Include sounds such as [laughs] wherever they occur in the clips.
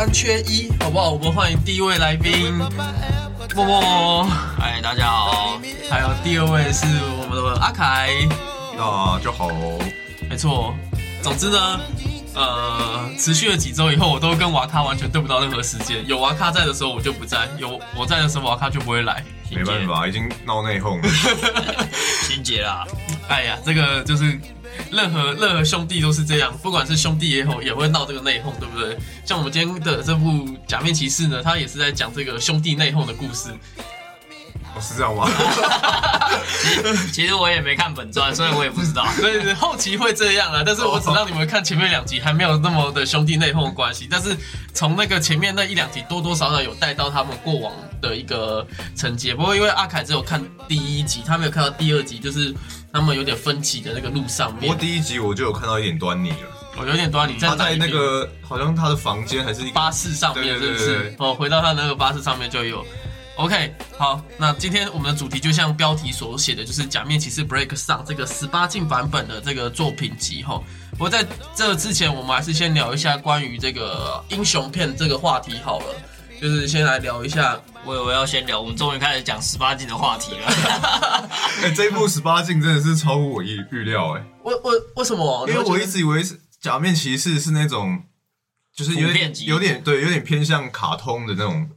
三缺一，好不好？我们欢迎第一位来宾默默，哎，大家好。还有第二位是我们的阿凯。大家好，没错，总之呢，呃，持续了几周以后，我都跟瓦卡完全对不到任何时间。有瓦卡在的时候，我就不在；有我在的时候，瓦卡就不会来。没办法，已经闹内讧了。[laughs] 心结啦，哎呀，这个就是任何任何兄弟都是这样，不管是兄弟也好，也会闹这个内讧，对不对？像我们今天的这部《假面骑士》呢，他也是在讲这个兄弟内讧的故事。哦，是这样吗？[laughs] 其实我也没看本传，所以我也不知道。对 [laughs] 对，后期会这样啊，但是我只让你们看前面两集，还没有那么的兄弟内讧的关系。但是从那个前面那一两集，多多少少有带到他们过往的一个承接。不过因为阿凯只有看第一集，他没有看到第二集，就是他们有点分歧的那个路上面。不过第一集我就有看到一点端倪了。我有点端倪，他在那个好像他的房间还是巴士上面，是不是？哦，回到他那个巴士上面就有。OK，好，那今天我们的主题就像标题所写的，就是《假面骑士 Break 上这个十八禁版本的这个作品集哈。不过在这之前，我们还是先聊一下关于这个英雄片这个话题好了，就是先来聊一下。我我要先聊，我们终于开始讲十八禁的话题了。[laughs] 哎、这一部十八禁真的是超乎我预预料哎、为为为什么？因为我一直以为是假面骑士是那种，就是有点有点对，有点偏向卡通的那种，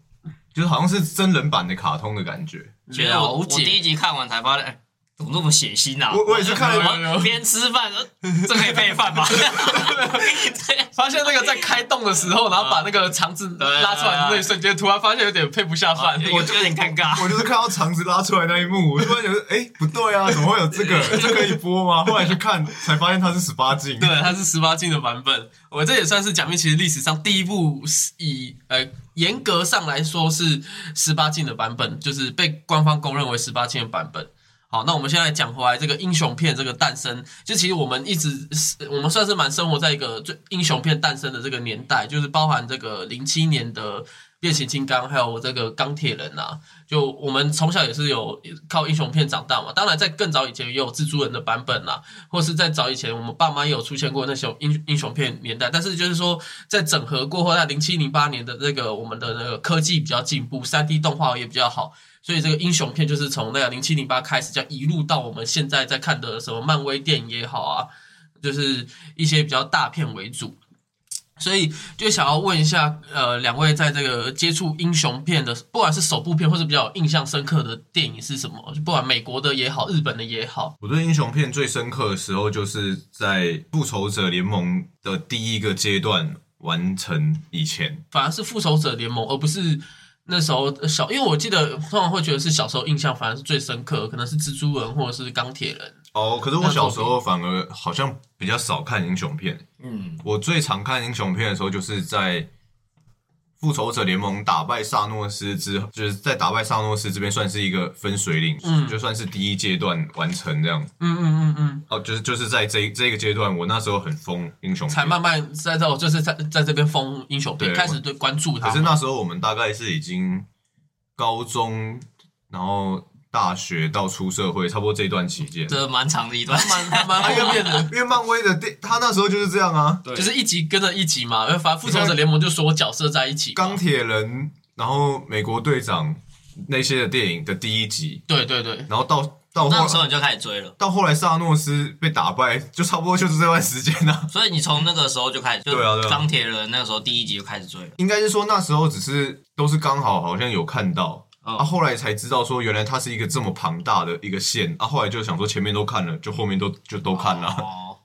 就是好像是真人版的卡通的感觉。觉得我了我第一。集看完才发现，哎，怎么那么血腥啊？我我也是看了边吃饭，呃这可以配饭吗？[laughs] [laughs] 发现那个在开动的时候，然后把那个肠子拉出来的那一瞬间，突然发现有点配不下饭。我就有点尴尬。我就是看到肠子拉出来那一幕，我突然觉得，哎、不对啊，怎么会有这个？这可以播吗？后来去看，才发现它是十八禁。对，它是十八禁的版本。我这也算是假面骑士历史上第一部是以呃严格上来说是十八禁的版本，就是被官方公认为十八禁的版本。好，那我们现在讲回来，这个英雄片这个诞生，就其实我们一直我们算是蛮生活在一个最英雄片诞生的这个年代，就是包含这个零七年的变形金刚，还有这个钢铁人啊，就我们从小也是有靠英雄片长大嘛。当然，在更早以前也有蜘蛛人的版本啦，或是在早以前，我们爸妈也有出现过那种英英雄片年代。但是就是说，在整合过后，在零七零八年的这个我们的那个科技比较进步，三 D 动画也比较好，所以这个英雄片就是从那个零七零八开始，这样一路到我们现在在看的什么漫威电影也好啊，就是一些比较大片为主。所以就想要问一下，呃，两位在这个接触英雄片的，不管是首部片或是比较印象深刻的电影是什么？就不管美国的也好，日本的也好，我对英雄片最深刻的时候，就是在《复仇者联盟》的第一个阶段完成以前。反而是复仇者联盟，而不是那时候小，因为我记得通常会觉得是小时候印象反而是最深刻，可能是蜘蛛人或者是钢铁人。哦，可是我小时候反而好像比较少看英雄片。嗯，我最常看英雄片的时候，就是在《复仇者联盟》打败萨诺斯之后，就是在打败萨诺斯这边算是一个分水岭，嗯就算是第一阶段完成这样。嗯嗯嗯嗯，哦，就是就是在这这个阶段，我那时候很疯英雄，才慢慢在这，就是在在这边疯英雄片，对开始对关注他可。是那时候我们大概是已经高中，然后大学到出社会，差不多这段期间。这蛮长的一段。蛮蛮蛮后面的，[laughs] 因为漫威的电，他那时候就是这样啊，对就是一集跟着一集嘛，反正复仇者联盟就所有角色在一起。钢铁人，然后美国队长那些的电影的第一集，对对对，然后到到那个时候你就开始追了，到后来萨诺斯被打败，就差不多就是这段时间啊。[laughs] 所以你从那个时候就开始，就对啊对啊钢铁人那个时候第一集就开始追了。应该是说那时候只是都是刚好好像有看到。嗯啊，后来才知道说原来它是一个这么庞大的一个线啊，后来就想说前面都看了，就后面都就都看了。哦，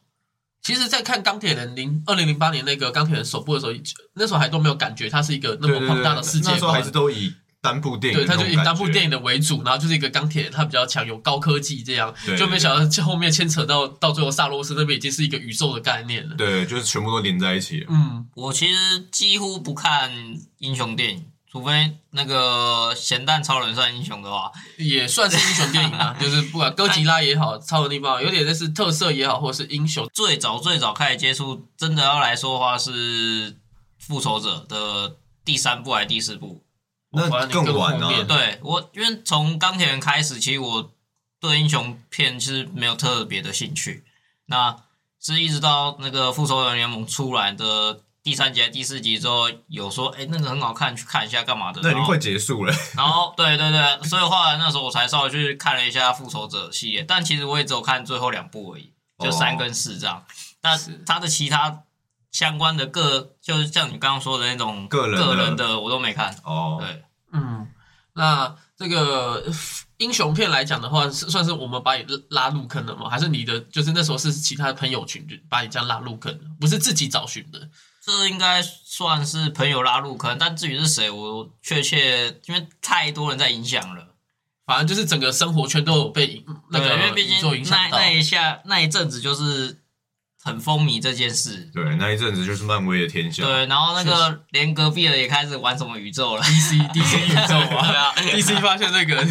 其实，在看钢铁人零二零零八年那个钢铁人首部的时候，那时候还都没有感觉它是一个那么庞大的世界观那时候还是。都以单部电影对，的那种感觉，他就以单部电影的为主，然后就是一个钢铁人，他比较强，有高科技这样，对就没想到后面牵扯到到最后萨洛斯那边已经是一个宇宙的概念了。对，就是全部都连在一起了。嗯，我其实几乎不看英雄电影，除非那个咸蛋超人算英雄的话，也算是英雄电影啊，[laughs] 就是不管哥吉拉也好，超人地方有点类似特色也好，或是英雄，最早最早开始接触，真的要来说的话是复仇者的第三部还是第四部？那反正更晚啊后面对我，因为从钢铁人开始，其实我对英雄片其实没有特别的兴趣。那是一直到那个复仇者联盟出来的第三集、第四集之后，有说，哎、那个很好看，去看一下干嘛的。然后那已经快结束了。然后对对对，所以后来那时候我才稍微去看了一下复仇者系列，但其实我也只有看最后两部而已，就哦三跟四这样。但是他的其他相关的各，就是像你刚刚说的那种个人的个人的，我都没看。哦，对，嗯，那这个呃英雄片来讲的话，是算是我们把你拉入坑了吗？还是你的就是那时候是其他的朋友群就把你这样拉入坑的，不是自己找寻的？这应该算是朋友拉入坑，但至于是谁，我确切因为太多人在影响了。反正就是整个生活圈都有被影那对，个因为毕竟。那那一下那一阵子就是很风靡这件事。对，那一阵子就是漫威的天下。对，然后那个连隔壁的也开始玩什么宇宙了。[laughs] DC DC 宇宙啊，，DC 发现那个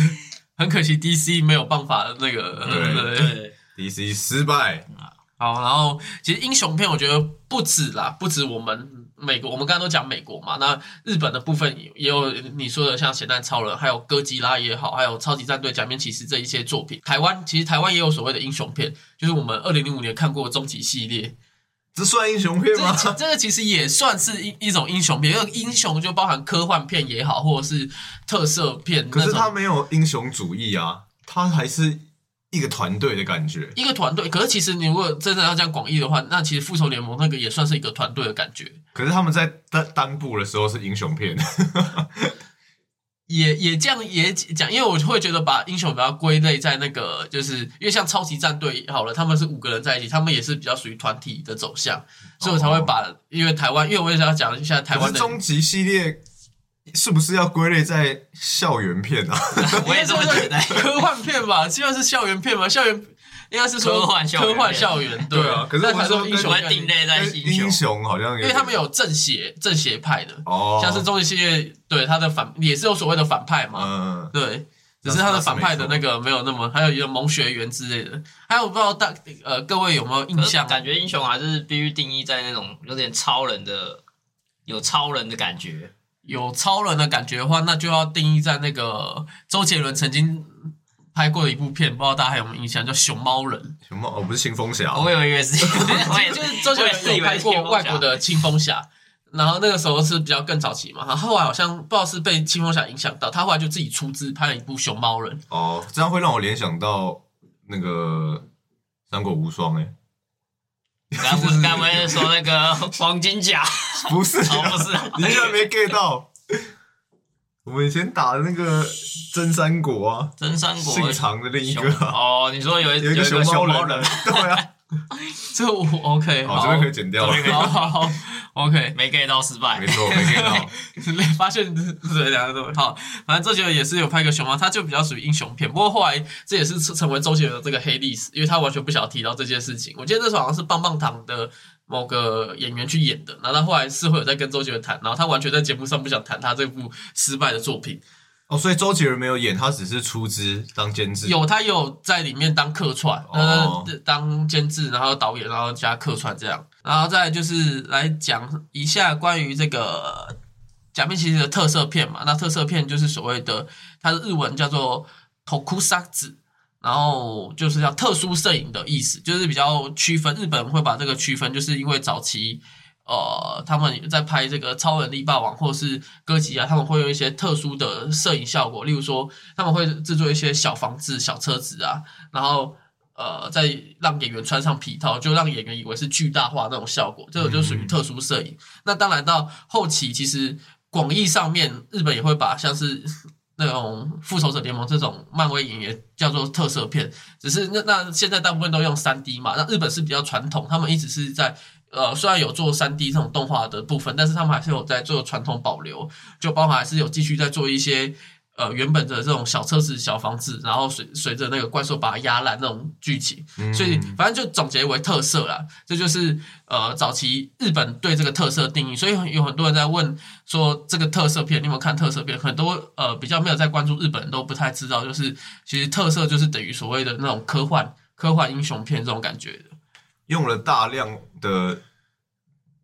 很可惜，DC 没有办法那个对对对，DC 失败，好，然后其实英雄片我觉得不止啦，不止我们美国，我们刚刚都讲美国嘛，那日本的部分也也有你说的像咸蛋超人，还有哥吉拉也好，还有超级战队、假面骑士这一些作品。台湾其实台湾也有所谓的英雄片，就是我们二零零五年看过的终极系列，这算英雄片吗？这个其这个其实也算是一一种英雄片，因为英雄就包含科幻片也好，或者是特色片可是他没有英雄主义啊，他还是一个团队的感觉。一个团队。可是其实你如果真的要讲广义的话，那其实复仇联盟那个也算是一个团队的感觉。可是他们在单单部的时候是英雄片，[laughs] 也也这样也讲，因为我会觉得把英雄比较归类在那个，就是因为像超级战队好了，他们是五个人在一起，他们也是比较属于团体的走向，所以我才会把，因为台湾，因为我也想要讲一下台湾的，终极系列是不是要归类在校园片啊？[laughs] 我也这么觉得。科幻片吧，基本上是校园片嘛，校园应该是说科幻校园科幻校园，对。对啊可是那才我说英雄片会定类在跟英雄。英，雄好像有点，因为他们有正邪正邪派的，哦，像是终极系列，对他的反也是有所谓的反派嘛，嗯，对，只是他的反派的那个没有那么，还有一个萌学园之类的，还有不知道大呃各位有没有印象？感觉英雄还是必须定义在那种有点超人的，有超人的感觉。有超人的感觉的话，那就要定义在那个周杰伦曾经拍过的一部片，不知道大家还有没有印象，叫《熊猫人熊猫？哦，不是青蜂侠，我以为是，[laughs] 我也》，就是 [laughs] 周杰伦有拍过外国的青蜂侠。然后那个时候是比较更早期嘛，然后后来好像不知道是被青蜂侠影响到，他后来就自己出资拍了一部《熊猫人》，哦，这样会让我联想到那个《三国无双》哎，该不是刚不是说那个黄金甲？[laughs] 不是啊，哦，不是啊，你居然没 get 到。我们以前打的那个真三国啊，真三国姓常的另一个啊，哦，你说有一有一个熊熊猫人人，对啊，[laughs] 这个我 OK，好，这边可以剪掉了，好好好，OK，没 get 到失败没。错，[laughs] 没 get 到。发现对两个都好，反正周杰伦也是有拍个熊猫，他就比较属于英雄片。不过后来这也是成为周杰伦的这个黑历史，因为他完全不想提到这件事情。我记得那时候好像是棒棒糖的某个演员去演的，然后他后来是会有在跟周杰伦谈，然后他完全在节目上不想谈他这部失败的作品。哦，所以周杰伦没有演，他只是出资当监制。有他有在里面当客串，哦呃，当监制，然后导演，然后加客串这样，然后再来就是来讲一下关于这个假面骑士的特色片嘛。那特色片就是所谓的，它的日文叫做 tokusatsu，然后就是叫特殊摄影的意思，就是比较区分。日本会把这个区分，就是因为早期。呃，他们在拍这个超人力霸王或是哥吉啊，他们会用一些特殊的摄影效果，例如说他们会制作一些小房子、小车子啊，然后呃，再让演员穿上皮套，就让演员以为是巨大化那种效果，这个就属于特殊摄影。那当然到后期，其实广义上面，日本也会把像是那种复仇者联盟这种漫威影也叫做特色片，只是那那现在大部分都用三 D 嘛，那日本是比较传统，他们一直是在。呃，虽然有做三 D 这种动画的部分，但是他们还是有在做传统保留，就包含还是有继续在做一些呃原本的这种小车子、小房子，然后随随着那个怪兽把它压烂那种剧情，嗯所以反正就总结为特色啦。这就是呃早期日本对这个特色定义，所以有很多人在问说这个特色片，你有没有看特色片？很多呃比较没有在关注日本人都不太知道，就是其实特色就是等于所谓的那种科幻科幻英雄片这种感觉的。用了大量的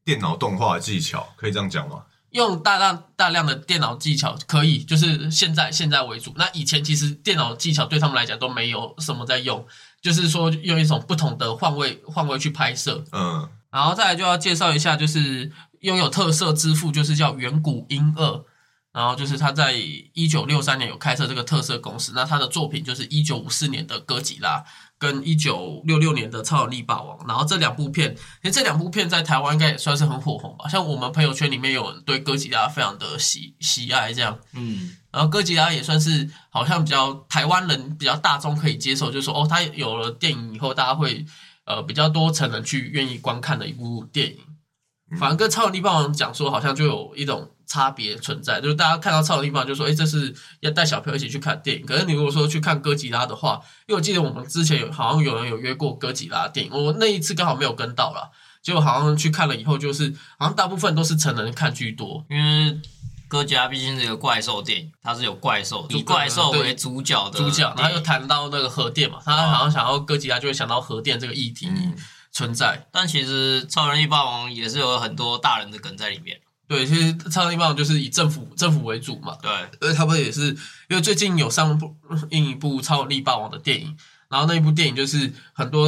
电脑动画技巧，可以这样讲吗？用大量大量的电脑技巧可以，就是现在现在为主。那以前其实电脑技巧对他们来讲都没有什么在用，就是说用一种不同的换位换位去拍摄。嗯，然后再来就要介绍一下，就是拥有特色之父，就是叫远古英二。然后就是他在一九六三年有开设这个特色公司，那他的作品就是一九五四年的哥吉拉跟一九六六年的超能力霸王。然后这两部片，其实这两部片在台湾应该也算是很火红吧。像我们朋友圈里面有人对哥吉拉非常的喜喜爱这样。嗯，然后哥吉拉也算是好像比较台湾人比较大众可以接受，就是说哦，他有了电影以后，大家会呃比较多成人去愿意观看的一部电影。反而跟超能力霸王讲说，好像就有一种差别存在，就是大家看到超能力霸王就说，哎，这是要带小朋友一起去看电影。可是你如果说去看哥吉拉的话，因为我记得我们之前有好像有人有约过哥吉拉电影，我那一次刚好没有跟到啦，结果好像去看了以后，就是好像大部分都是成人看居多。因为哥吉拉毕竟是一个怪兽电影，它是有怪兽，以怪兽为主角的主角，然后又谈到那个核电嘛，他好像想要哥吉拉就会想到核电这个议题嗯存在。但其实超人力霸王也是有很多大人的梗在里面。对，其实超能力霸王就是以政府政府为主嘛，对，呃，他们也是因为最近有上部映一部超能力霸王的电影，然后那一部电影就是很多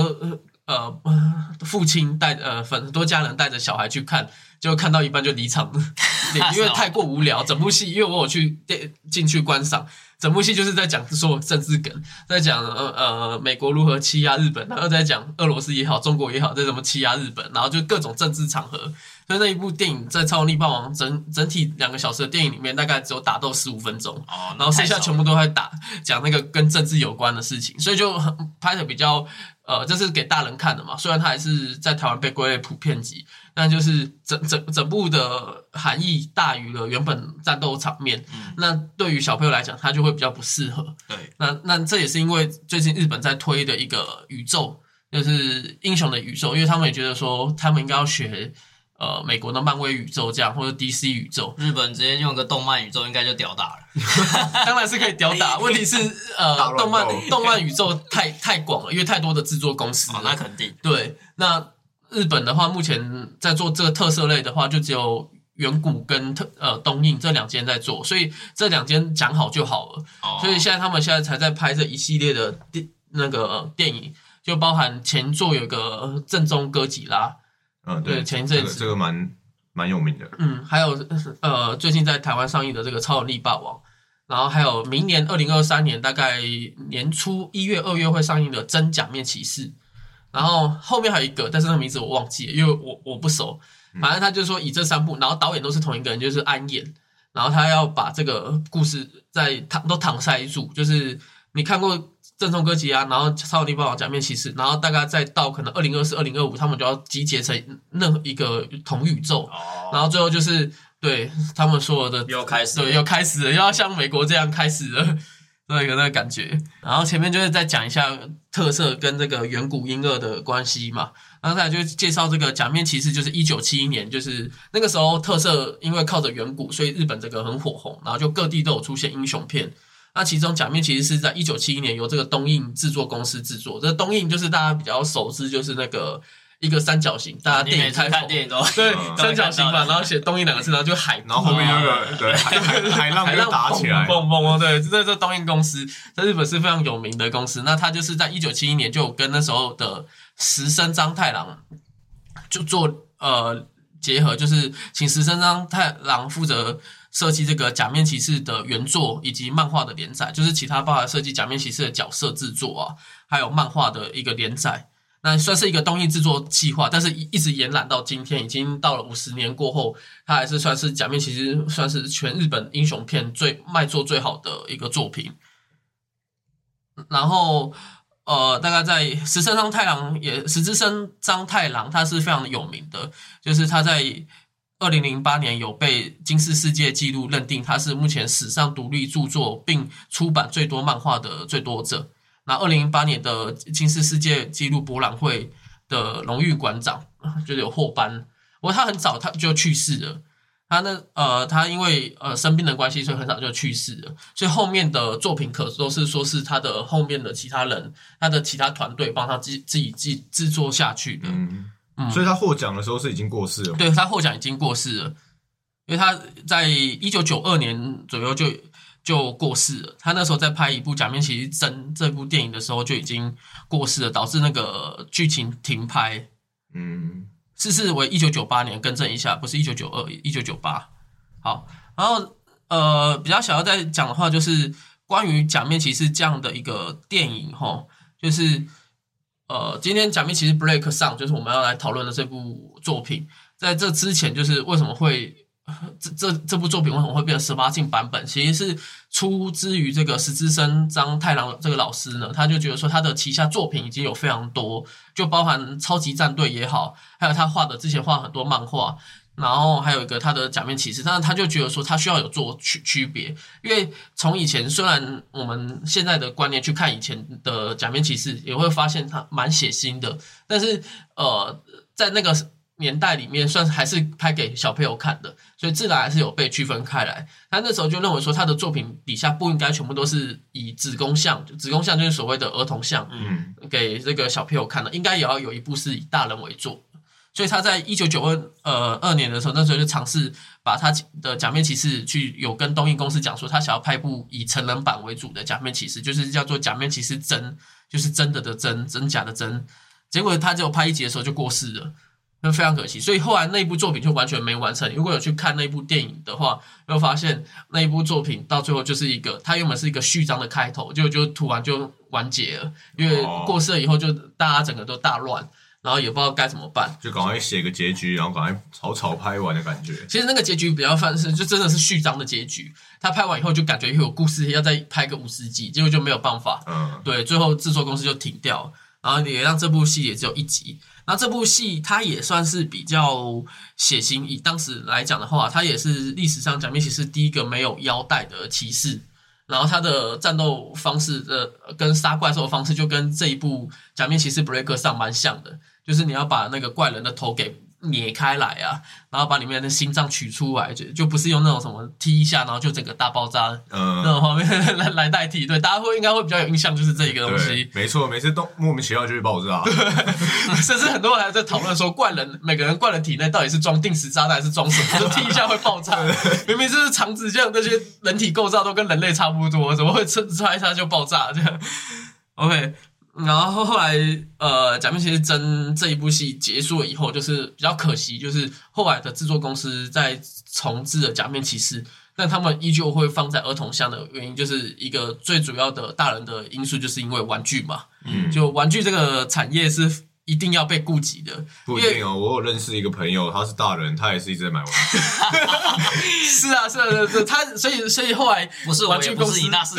呃呃父亲带呃很多家人带着小孩去看，就看到一半就离场了，[laughs] 因为太过无聊。整部戏因为我有去电进去观赏，整部戏就是在讲说政治梗，在讲呃呃美国如何欺压日本，然后在讲俄罗斯也好，中国也好，在怎么欺压日本，然后就各种政治场合。所以那一部电影在《超能力霸王》整整体两个小时的电影里面，大概只有打斗十五分钟，哦，然后剩下全部都在打讲那个跟政治有关的事情，所以就很拍的比较呃，这是给大人看的嘛。虽然它还是在台湾被归类普遍级，但就是整整整部的含义大于了原本战斗场面。嗯那对于小朋友来讲，他就会比较不适合。对，那那这也是因为最近日本在推的一个宇宙，就是英雄的宇宙，因为他们也觉得说他们应该要学呃美国的漫威宇宙这样，或者 DC 宇宙。日本直接用个动漫宇宙应该就屌打了。[laughs] 当然是可以屌打，[laughs] 问题是呃动漫动漫宇宙太太广了，因为太多的制作公司了。哦，那肯定。对，那日本的话，目前在做这个特色类的话，就只有远古跟特呃东映这两间在做，所以这两间讲好就好了。哦，所以现在他们现在才在拍这一系列的电那个电影，就包含前作有个正宗哥吉拉，嗯，对前一阵子这个这个蛮蛮有名的，嗯，还有呃，最近在台湾上映的这个《超能力霸王》，然后还有明年二零二三年大概年初一月、二月会上映的《真假面骑士》，然后后面还有一个，但是那个名字我忘记了，因为我我不熟。反正他就说以这三部，然后导演都是同一个人，就是安彦，然后他要把这个故事在搪都搪塞住，就是你看过。正宗哥吉拉，然后超能力霸王、假面骑士，然后大概再到可能二零二四、二零二五，他们就要集结成任何一个同宇宙，哦，然后最后就是对他们所有的又开始对又开始了，又要像美国这样开始了，那个那个感觉。然后前面就是再讲一下特色跟这个远古婴儿的关系嘛，然后再来就介绍这个假面骑士，就是一九七一年，就是那个时候特色因为靠着远古，所以日本这个很火红，然后就各地都有出现英雄片。那其中假面骑士是在一九七一年由这个东映制作公司制作，这东映就是大家比较熟知，就是那个一个三角形，大家电影开头看电影都对嗯三角形嘛，然后写东映两个字，然后就海，然后后面那个对海浪海浪打起来，蹦蹦蹦，对，这这东映公司在日本是非常有名的公司。那他就是在一九七一年就有跟那时候的石森章太郎就做呃结合，就是请石森章太郎负责设计这个假面骑士的原作以及漫画的连载，就是其他包含设计假面骑士的角色制作啊，还有漫画的一个连载。那算是一个东映制作计划，但是一一直延揽到今天，已经到了五十年过后，它还是算是假面骑士算是全日本英雄片最卖座最好的一个作品。然后呃，大概在石森章太郎也石之森章太郎，他是非常有名的，就是他在二零零八年有被金氏世界纪录认定他是目前史上独立著作并出版最多漫画的最多者。那二零零八年的金氏世界纪录博览会的荣誉馆长就是有获颁，不过他很早他就去世了。他呢呃，他因为呃生病的关系，所以很早就去世了。所以后面的作品可都是说是他的后面的其他人，他的其他团队帮他自自己制制作下去的。嗯嗯所以他获奖的时候是已经过世了，对他获奖已经过世了。因为他在一九九二年左右就就过世了。他那时候在拍一部《假面骑士真》这部电影的时候就已经过世了，导致那个剧情停拍。嗯，是是为一九九八年，更正一下，不是一九九二，一九九八。好，然后呃，比较想要再讲的话，就是关于假面骑士这样的一个电影哈，就是呃，今天假面骑士 Break 上，就是我们要来讨论的这部作品，在这之前，就是为什么会 [laughs] 这这这部作品为什么会变成十八禁版本？其实是出自于这个石之森张太郎这个老师呢，他就觉得说他的旗下作品已经有非常多，就包含超级战队也好，还有他画的之前画很多漫画，然后还有一个他的假面骑士，但是他就觉得说他需要有做区区别，因为从以前虽然我们现在的观念去看以前的假面骑士，也会发现他蛮血腥的，但是呃，在那个年代里面，算是还是拍给小朋友看的，所以自然还是有被区分开来。他那时候就认为说，他的作品底下不应该全部都是以子宫像，子宫像就是所谓的儿童像，嗯，给这个小朋友看的，应该也要有一部是以大人为做。所以他在一九九二呃二年的时候，那时候就尝试把他的假面骑士去有跟东映公司讲说，他想要拍部以成人版为主的假面骑士，就是叫做假面骑士真，就是真的的真，真假的真。结果他只有拍一集的时候就过世了，就非常可惜。所以后来那部作品就完全没完成。如果有去看那部电影的话，会发现那一部作品到最后就是一个，它原本是一个序章的开头，就就突然就完结了，因为哦过世了以后就大家整个都大乱。然后也不知道该怎么办。就赶快写个结局，然后赶快草草拍完的感觉。其实那个结局比较算是，就真的是序章的结局。他拍完以后就感觉有故事要再拍个五十集，结果就没有办法。嗯，对，最后制作公司就停掉，然后也让这部戏也只有一集。那这部戏它也算是比较血腥，以当时来讲的话，它也是历史上假面骑士第一个没有腰带的骑士。然后他的战斗方式的跟杀怪兽的方式，就跟这一部假面骑士 Break 上蛮像的，就是你要把那个怪人的头给捏开来啊，然后把里面的心脏取出来，就就不是用那种什么踢一下，然后就整个大爆炸嗯那嗯，种画面 [laughs] 来来代替。对，大家会应该会比较有印象，就是这一个东西对。，没错，每次都莫名其妙就会爆炸。[laughs] 甚至很多人还在讨论说，怪人每个人怪人体内到底是装定时炸弹还是装什么？就踢一下会爆炸，[laughs] 明明就是肠子这样，那些人体构造都跟人类差不多，怎么会吃擦一下就爆炸这样？OK，然后后来呃，假面骑士真这一部戏结束了以后，就是比较可惜，就是后来的制作公司在重置了假面骑士。但他们依旧会放在儿童向的原因，就是一个最主要的大人的因素，就是因为玩具嘛。嗯，就玩具这个产业是一定要被顾及的。不一定哦。我有认识一个朋友，他是大人，他也是一直在买玩具。[laughs] 是啊，是啊，是啊是啊他所以所以后来不是，玩具公司也不是你，那 [laughs] 是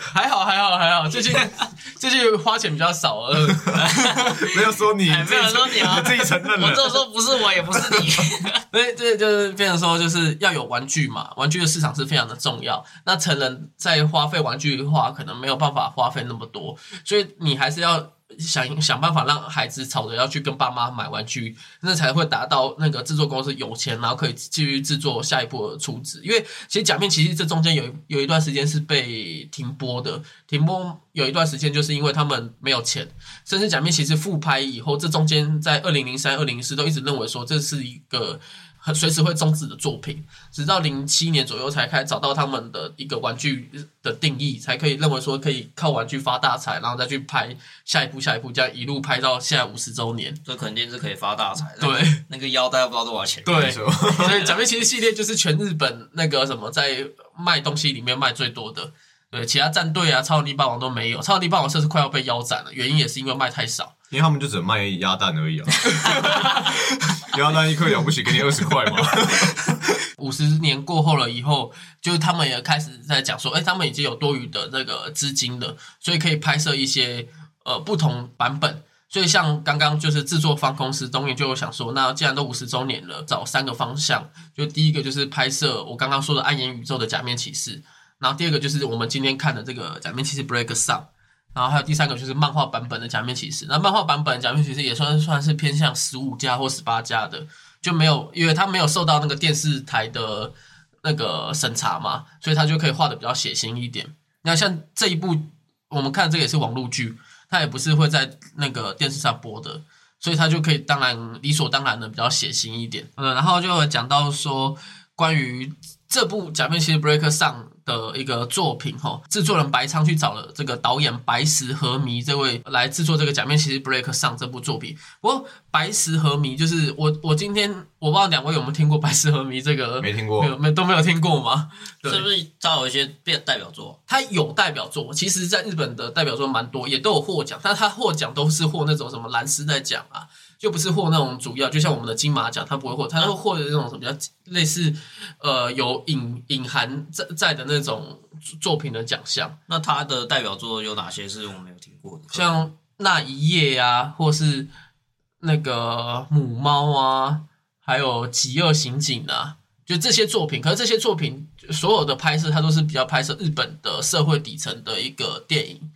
还好还好还好，最近 [laughs] 最近花钱比较少呃，没有说你，哎没有人说你啊自己承认我了。这说不是我，也不是你。所以这就是变成说就是要有玩具嘛，玩具的市场是非常的重要。那成人在花费玩具的话，可能没有办法花费那么多，所以你还是要。想想办法让孩子吵着要去跟爸妈买玩具，那才会达到那个制作公司有钱，然后可以继续制作下一步的出资。因为其实假面骑士这中间有有一段时间是被停播的，停播有一段时间就是因为他们没有钱，甚至假面骑士复拍以后，这中间在二零零三、二零零四都一直认为说这是一个很随时会终止的作品，直到零七年左右才开始找到他们的一个玩具的定义，才可以认为说可以靠玩具发大财，然后再去拍下一步、下一步，这样一路拍到现在五十周年。这肯定是可以发大财的。对，那个腰带不知道多少钱。对所以假面骑士系列就是全日本那个什么在卖东西里面卖最多的。对，其他战队啊、超能力霸王都没有，超能力霸王甚至快要被腰斩了，原因也是因为卖太少。因为他们就只卖鸭蛋而已啊。[laughs] 鸭蛋一颗了不起，给你二十块嘛。[laughs] 五十年过后了以后，就是他们也开始在讲说，哎，他们已经有多余的那个资金了，所以可以拍摄一些呃不同版本。所以像刚刚就是制作方公司东映就有想说，那既然都五十周年了，找三个方向，就第一个就是拍摄我刚刚说的暗影宇宙的假面骑士，然后第二个就是我们今天看的这个假面骑士 Break 上。然后还有第三个就是漫画版本的假面骑士，那漫画版本的假面骑士也算算是偏向十五加或十八加的，就没有，因为它没有受到那个电视台的那个审查嘛，所以它就可以画的比较血腥一点。那像这一部我们看这个也是网络剧，它也不是会在那个电视上播的，所以他就可以当然理所当然的比较血腥一点。嗯，然后就讲到说关于这部《假面骑士 Break 上的一个作品哈，制作人白仓去找了这个导演白石和弥这位来制作这个《假面骑士 Break 上这部作品。不过白石和弥就是我我今天我不知道两位有没有听过白石和弥这个没听过没有没都没有听过吗？对是不是他有一些变代表作？他有代表作，其实在日本的代表作蛮多，也都有获奖，但他获奖都是获那种什么蓝丝带奖啊，就不是获那种主要，就像我们的金马奖，他不会获，他会获得那种什么比较类似呃有隐隐含在在的那种作品的奖项，那他的代表作有哪些是我没有听过的？像那一夜啊，或是那个母猫啊，还有极恶刑警啊，就这些作品。可是这些作品所有的拍摄，它都是比较拍摄日本的社会底层的一个电影，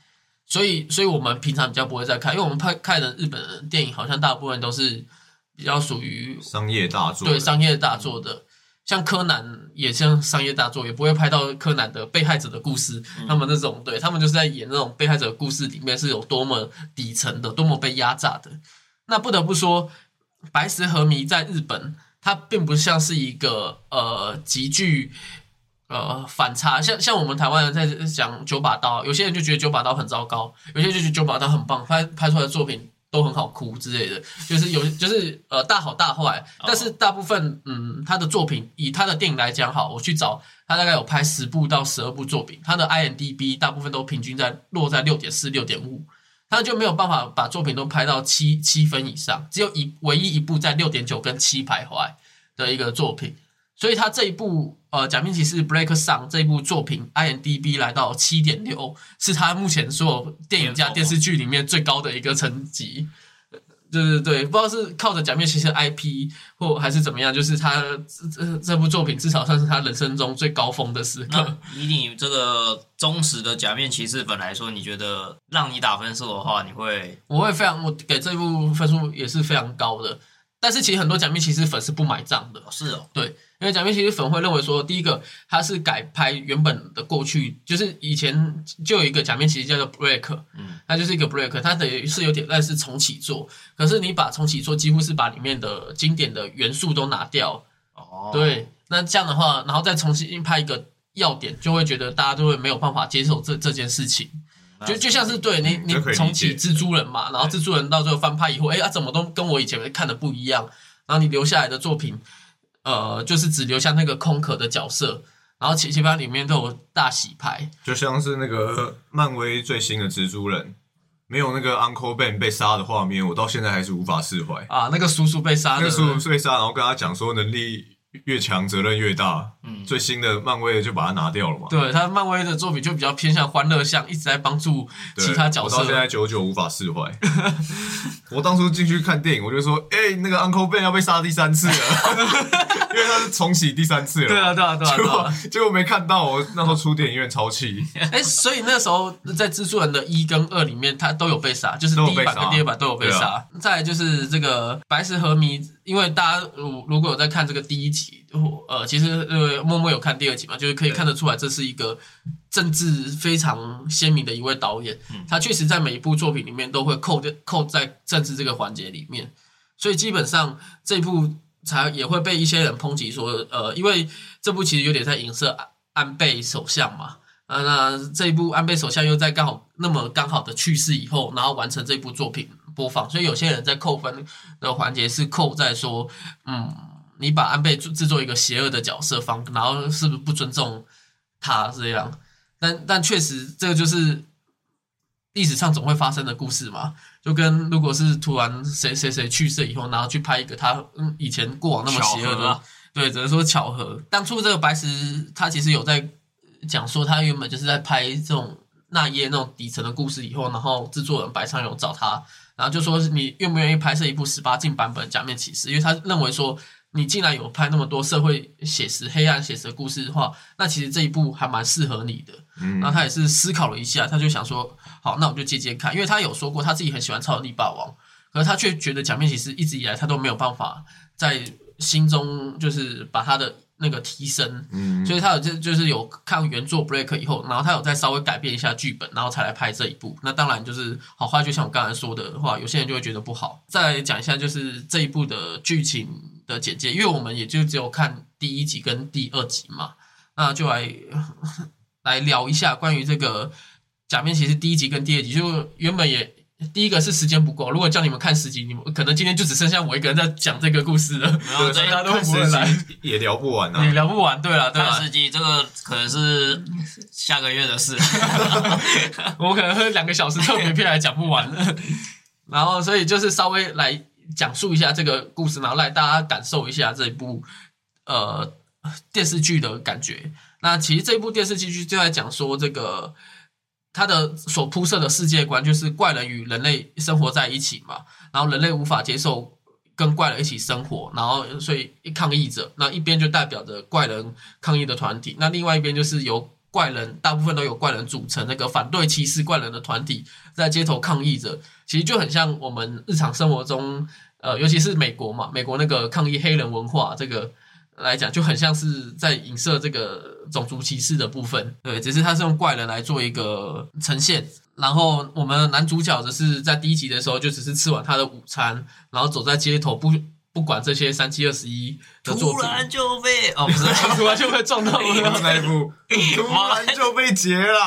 所以，所以我们平常比较不会再看，因为我们拍看的日本的电影，好像大部分都是比较属于商业大作，对商业大作的。像柯南也像商业大作，也不会拍到柯南的被害者的故事。他们那种对他们就是在演那种被害者的故事里面是有多么底层的，多么被压榨的。那不得不说，白石和弥在日本，它并不像是一个呃极具呃反差，像像我们台湾人在讲九把刀，有些人就觉得九把刀很糟糕，有些人就觉得九把刀很棒，拍拍出来的作品都很好哭之类的，就是有就是呃大好大坏，但是大部分嗯他的作品以他的电影来讲好，我去找他大概有拍十部到十二部作品，他的 IMDB 大部分都平均在落在六点四六点五。他就没有办法把作品都拍到七七分以上，只有一唯一一部在六点九跟七徘徊的一个作品，所以他这一部呃《假面骑士 Break 上》这一部作品 IMDB 来到七点六，是他目前所有电影加电视剧里面最高的一个成绩。对对对，不知道是靠着假面骑士 IP 或还是怎么样，就是他这这这部作品至少算是他人生中最高峰的时刻。以你这个忠实的假面骑士粉来说，你觉得让你打分数的话，你会我会非常，我给这部分数也是非常高的。但是其实很多假面骑士粉是不买账的，是哦？对，因为假面骑士粉会认为说，第一个它是改拍原本的过去，就是以前就有一个假面骑士叫做 Break，嗯，它就是一个 Break，它等于是有点类似重启做，可是你把重启做几乎是把里面的经典的元素都拿掉，哦，对，那这样的话，然后再重新拍一个要点，就会觉得大家都会没有办法接受这这件事情。就就像是对你你重启蜘蛛人嘛，然后蜘蛛人到最后翻拍以后，哎，啊怎么都跟我以前看的不一样，然后你留下来的作品，呃，就是只留下那个空壳的角色，然后其其他里面都有大洗牌，就像是那个漫威最新的蜘蛛人，没有那个 Uncle Ben 被杀的画面，我到现在还是无法释怀。啊，那个叔叔被杀，那个叔叔被杀，然后跟他讲说能力越强责任越大。嗯最新的漫威的就把它拿掉了嘛。对他漫威的作品就比较偏向欢乐向，一直在帮助其他角色我到现在久久无法释怀。[laughs] 我当初进去看电影，我就说：“哎、那个 Uncle Ben 要被杀第三次了，[laughs] 因为他是重启第三次了。”对啊，对啊，对啊，结果。结果没看到，我那时候出电影院超气。[laughs] 哎、所以那时候在蜘蛛人的一跟二里面，他都有被杀，就是第一版跟第二版都有被对杀。再来就是这个白石和弥，因为大家如如果有在看这个第一集，呃，其实呃默默有看第二集嘛，就是可以看得出来，这是一个政治非常鲜明的一位导演。他确实在每一部作品里面都会扣在扣在政治这个环节里面，所以基本上这部才也会被一些人抨击说，呃，因为这部其实有点在影射安安倍首相嘛。啊，那这一部安倍首相又在刚好那么刚好的去世以后，然后完成这部作品播放，所以有些人在扣分的环节是扣在说，嗯，你把安倍制制作一个邪恶的角色方，然后是不是不尊重他这样？但但确实这个就是历史上总会发生的故事嘛，就跟如果是突然谁谁谁去世以后，然后去拍一个他嗯以前过往那么邪恶的啊，对，只能说巧合。当初这个白石他其实有在讲说，他原本就是在拍这种那耶那种底层的故事以后，然后制作人白昌勇找他，然后就说你愿不愿意拍摄一部十八禁版本假面骑士？因为他认为说，你既然有拍那么多社会写实、黑暗写实的故事的话，那其实这一部还蛮适合你的。嗯然后他也是思考了一下，他就想说，好，那我们就接接看，因为他有说过他自己很喜欢超能力霸王，可是他却觉得假面骑士一直以来他都没有办法在心中就是把他的那个提升，嗯，所以他有就就是有看原作 Break 以后，然后他有再稍微改变一下剧本，然后才来拍这一部。那当然就是好坏，就像我刚才说的话，有些人就会觉得不好。再来讲一下就是这一部的剧情的简介，因为我们也就只有看第一集跟第二集嘛，那就来 [laughs] 来聊一下关于这个假面骑士第一集跟第二集，就原本也。第一个是时间不够，如果叫你们看十集，你们可能今天就只剩下我一个人在讲这个故事了，[laughs] 大家都看不会来，也聊不完 [laughs] 也啊。聊不完。对了，对了看，司机这个可能是下个月的事。我可能喝两个小时特别片还讲不完，然后所以就是稍微来讲述一下这个故事，然后来大家感受一下这一部呃电视剧的感觉。那其实这部电视剧就在讲说这个它的所铺设的世界观，就是怪人与人类生活在一起嘛，然后人类无法接受。跟怪人一起生活，然后所以抗议者，那一边就代表着怪人抗议的团体，那另外一边就是由怪人，大部分都有怪人组成那个反对歧视怪人的团体，在街头抗议着。其实就很像我们日常生活中，呃，尤其是美国嘛，美国那个抗议黑人文化这个来讲，就很像是在影射这个种族歧视的部分。对，只是他是用怪人来做一个呈现。然后我们男主角只是在第一集的时候，就只是吃完他的午餐，然后走在街头，不不管这些三七二十一的做主，突然就被哦 [laughs] 不是，突然就会撞到了，那 [laughs] 一部 [laughs] 突然就被截了，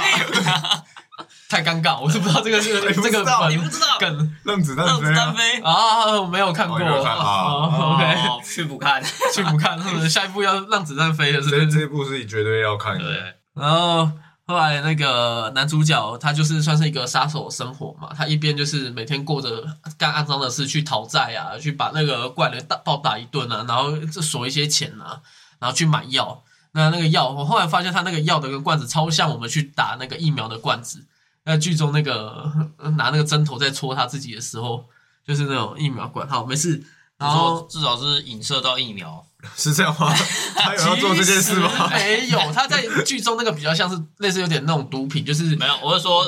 太尴尬，我是不知道这个是你不这个知道你不知道梗让子弹让子飞啊！弹飞。啊，我没有看过，哦没有看啊哦，OK，哦，去不看。去不看，下一步要让子弹飞了，是不是？这部是你绝对要看的。对，然后后来那个男主角他就是算是一个杀手生活嘛，他一边就是每天过着干肮脏的事，去讨债啊，去把那个怪人大暴打一顿啊，然后这索一些钱啊，然后去买药。那那个药，我后来发现他那个药的跟罐子超像我们去打那个疫苗的罐子。那剧中那个拿那个针头在戳他自己的时候，就是那种疫苗罐。好，没事。然然后后至少是影射到疫苗，[laughs] 是这样吗？[laughs] 他有要做这件事吗？没有，他在剧中那个比较像是类似有点那种毒品，就是没有，我是说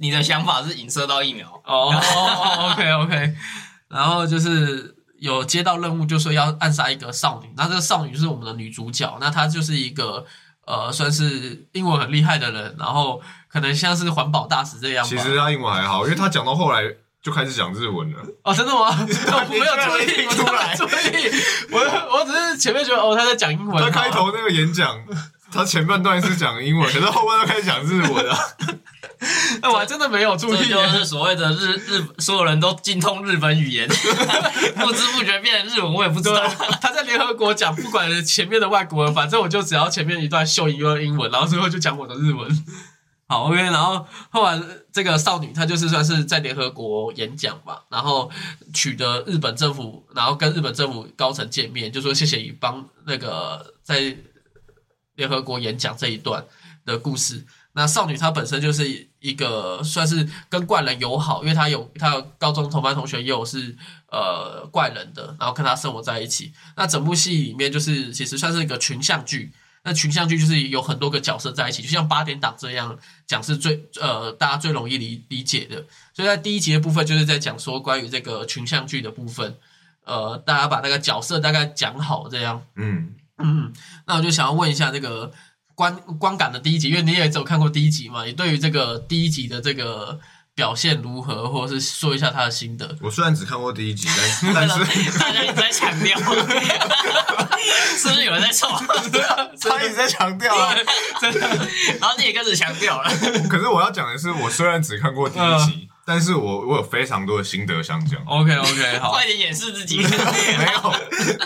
你的想法是影射到疫苗。哦哦，OK OK，然后就是有接到任务，就说要暗杀一个少女，那这个少女就是我们的女主角，那她就是一个呃算是英文很厉害的人，然后可能像是环保大使这样。其实她英文还好，因为她讲到后来就开始讲日文了。哦，真的吗？[laughs] 我没有注意，我没有注意，我我只是前面觉得哦他在讲英文，他开头那个演讲，他前半段是讲英文，可是后半段开始讲日文啊。那 [laughs] 我还真的没有注意。这就是所谓的日日，所有人都精通日本语言，[laughs] 不知不觉变成日文，我也不知道。，他在联合国讲，不管前面的外国人，反正我就只要前面一段秀一段英文，然后最后就讲我的日文。好，OK，然后后来这个少女她就是算是在联合国演讲吧，然后取得日本政府，然后跟日本政府高层见面，就说谢谢你帮那个在联合国演讲这一段的故事。那少女她本身就是一个算是跟怪人友好，因为她有她有高中同班同学也有是呃怪人的，然后跟她生活在一起。那整部戏里面就是其实算是一个群像剧，那群像剧就是有很多个角色在一起，就像八点档这样讲是最呃大家最容易理理解的。所以在第一集的部分就是在讲说关于这个群像剧的部分，呃，大家把那个角色大概讲好这样。嗯，嗯，那我就想要问一下这个观观感的第一集，因为你也只有看过第一集嘛，你对于这个第一集的这个表现如何，或者是说一下他的心得？我虽然只看过第一集，但 [laughs] 但是大家一直在强调，[laughs] 是不是有人在凑？[laughs] 他一直在强调啊。然后你也跟着强调了。可是我要讲的是，我虽然只看过第一集，但是我我有非常多的心得想讲。OK OK，好，快点掩饰自己。没有，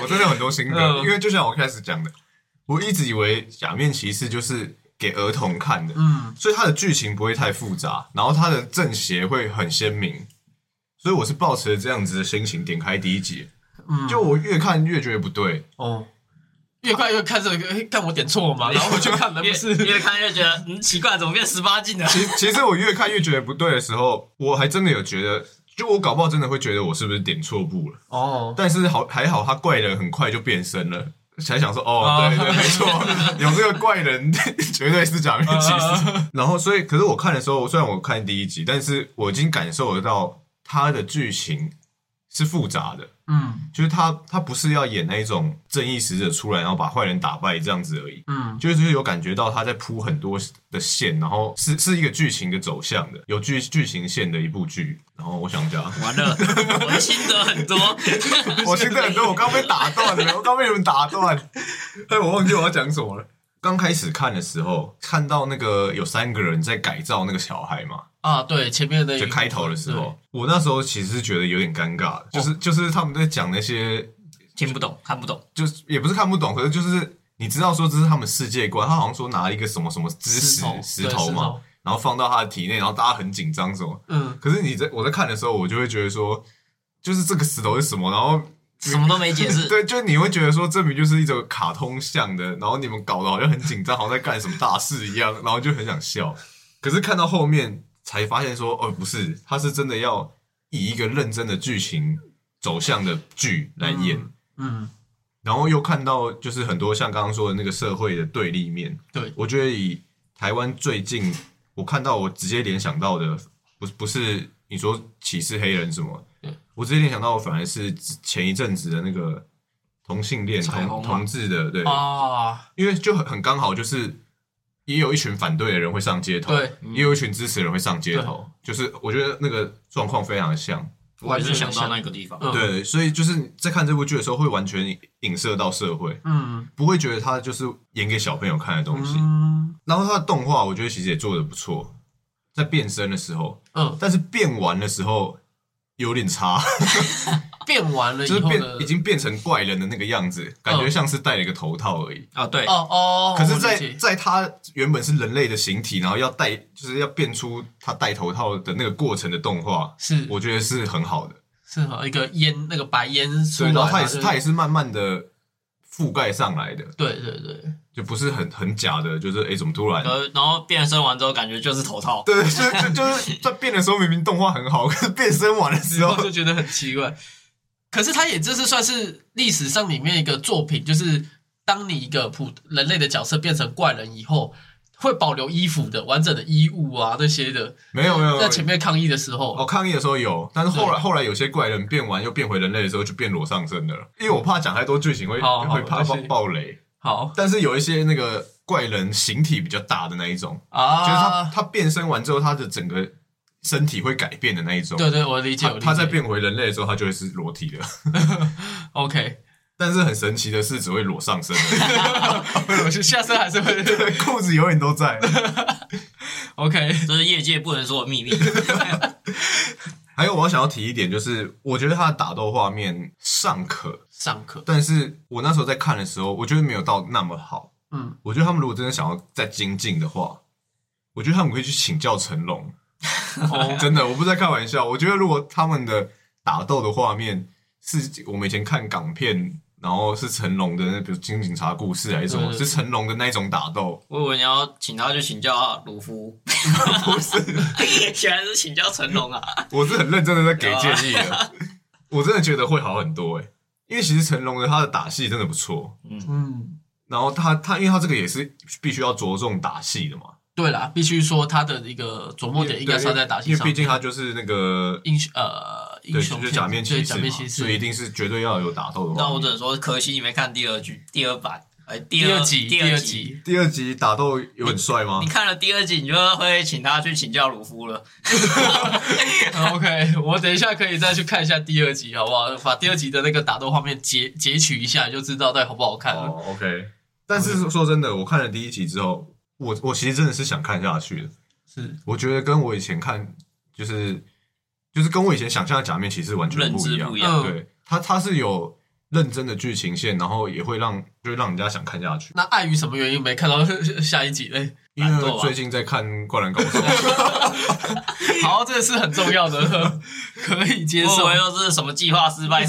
我真的有很多心得，嗯因为就像我开始讲的，我一直以为假面骑士就是给儿童看的，嗯。所以它的剧情不会太复杂，然后它的正邪会很鲜明，所以我是抱持着这样子的心情点开第一集，嗯，就我越看越觉得不对，哦，越看越看这个，看我点错嘛，[laughs] 然后我就看了，不越是？[laughs] 越看越觉得嗯奇怪，怎么变十八禁了？其其实我越看越觉得不对的时候，我还真的有觉得，就我搞不好真的会觉得我是不是点错步了，哦，但是好还好，他怪人很快就变身了。才想说，哦，哦。对对，没错，[laughs] 有这个怪人，[laughs] 绝对是假面骑士。然后，所以，可是我看的时候，虽然我看第一集，但是我已经感受得到他的剧情是复杂的，嗯就是他他不是要演那一种正义使者出来，然后把坏人打败这样子而已，嗯就是有感觉到他在铺很多的线，然后是是一个剧情的走向的，有剧剧情线的一部剧。然后我想讲，完了，我的心得很多。[laughs] 我心得很多，我刚被打断了，我刚被你们打断，哎，我忘记我要讲什么了。刚开始看的时候，看到那个有三个人在改造那个小孩嘛，啊，对，前面的就开头的时候，我那时候其实是觉得有点尴尬，就是、就是他们在讲那些，听不懂，看不懂。就是也不是看不懂，可是就是你知道说这是他们世界观，他好像说拿一个什么什么知识石头嘛，然后放到他的体内，然后大家很紧张什么，嗯，可是你在我在看的时候，我就会觉得说，就是这个石头是什么，然后什么都没解释，[laughs] 对，就你会觉得说，这明就是一种卡通像的，然后你们搞得好像很紧张，好像在干什么大事一样，然后就很想笑。可是看到后面才发现说，哦，不是，他是真的要以一个认真的剧情走向的剧来演，嗯，然后又看到就是很多像刚刚说的那个社会的对立面。对，我觉得以台湾最近我看到我直接联想到的，不不是你说歧视黑人什么，我直接联想到反而是前一阵子的那个同性恋同同志的，对，啊，因为就很很刚好就是。也有一群反对的人会上街头，对，也有一群支持的人会上街头，就是我觉得那个状况非常的像，我也是想到那个地方。嗯。对，所以就是在看这部剧的时候，会完全影射到社会，嗯。不会觉得它就是演给小朋友看的东西。嗯。然后它的动画，我觉得其实也做的不错，在变身的时候，嗯，但是变完的时候有点差，[laughs] 变完了就是变以后的已经变成怪人的那个样子，感觉像是戴了一个头套而已。啊，对，哦哦，可是在，我理解在他原本是人类的形体，然后要戴，就是要变出他戴头套的那个过程的动画，是我觉得是很好的。是哈一个烟那个白烟出对，来嘛，然后他也是他也是慢慢的覆盖上来的，对对对，就不是很很假的，就是哎怎么突然？呃，然后变身完之后，感觉就是头套。对，就就就是在变的时候明明动画很好，可是变身完的时然后候 [laughs] 就觉得很奇怪。可是他也这是算是历史上里面一个作品，就是当你一个普人类的角色变成怪人以后，会保留衣服的完整的衣物啊那些的。没有没有，在前面抗议的时候，哦，抗议的时候有，但是后来后来有些怪人变完又变回人类的时候，就变裸上身的了。因为我怕讲太多剧情会会怕爆爆雷，好。但是有一些那个怪人形体比较大的那一种啊，就是他啊，他变身完之后，他的整个身体会改变的那一种。对对，我理解。他他在变回人类的时候，他就会是裸体的。[laughs] OK，但是很神奇的是，只会裸上身，[laughs] 下身还是会 [laughs] 裤子永远都在。OK。这是业界不能说的秘密。还有，我要想要提一点，就是我觉得他的打斗画面尚可，尚可，但是我那时候在看的时候，我觉得没有到那么好。嗯，我觉得他们如果真的想要再精进的话，我觉得他们可以去请教成龙。[laughs] 哦，真的，我不是在开玩笑。我觉得如果他们的打斗的画面是我们以前看港片，然后是成龙的那，比如《金警察故事》还是什么，是成龙的那一种打斗，我以为你要请他去请教鲁夫，[laughs] 不是。显然是请教成龙啊！[laughs] 我是很认真的在给建议的，我真的觉得会好很多诶、因为其实成龙的他的打戏真的不错，嗯，然后他他因为他这个也是必须要着重打戏的嘛，对啦，必须说他的一个琢磨点应该是在打戏上，因为毕竟他就是那个英雄呃英对，雄就是假面骑对士嘛，假面骑士，所以一定是绝对要有打斗的。那我只能说，可惜你没看第二剧、第二版，哎，第二二集第二集。集，第二集打斗有很帅吗你？看了第二集，你就会请他去请教鲁夫了。[laughs] OK，我等一下可以再去看一下第二集，好不好？把第二集的那个打斗画面截截取一下，就知道到底好不好看了。哦，OK。但是说真的，我看了第一集之后，我我其实真的是想看下去的。是，我觉得跟我以前看就是就是跟我以前想象的假面骑士完全不一样。不一对，它它是有认真的剧情线，然后也会让就会让人家想看下去。那碍于什么原因没看到 [laughs] 下一集嘞？最近在看《灌篮高手》，[laughs] 好，这个是很重要的，[laughs] 可以接受。我又是什么计划失败。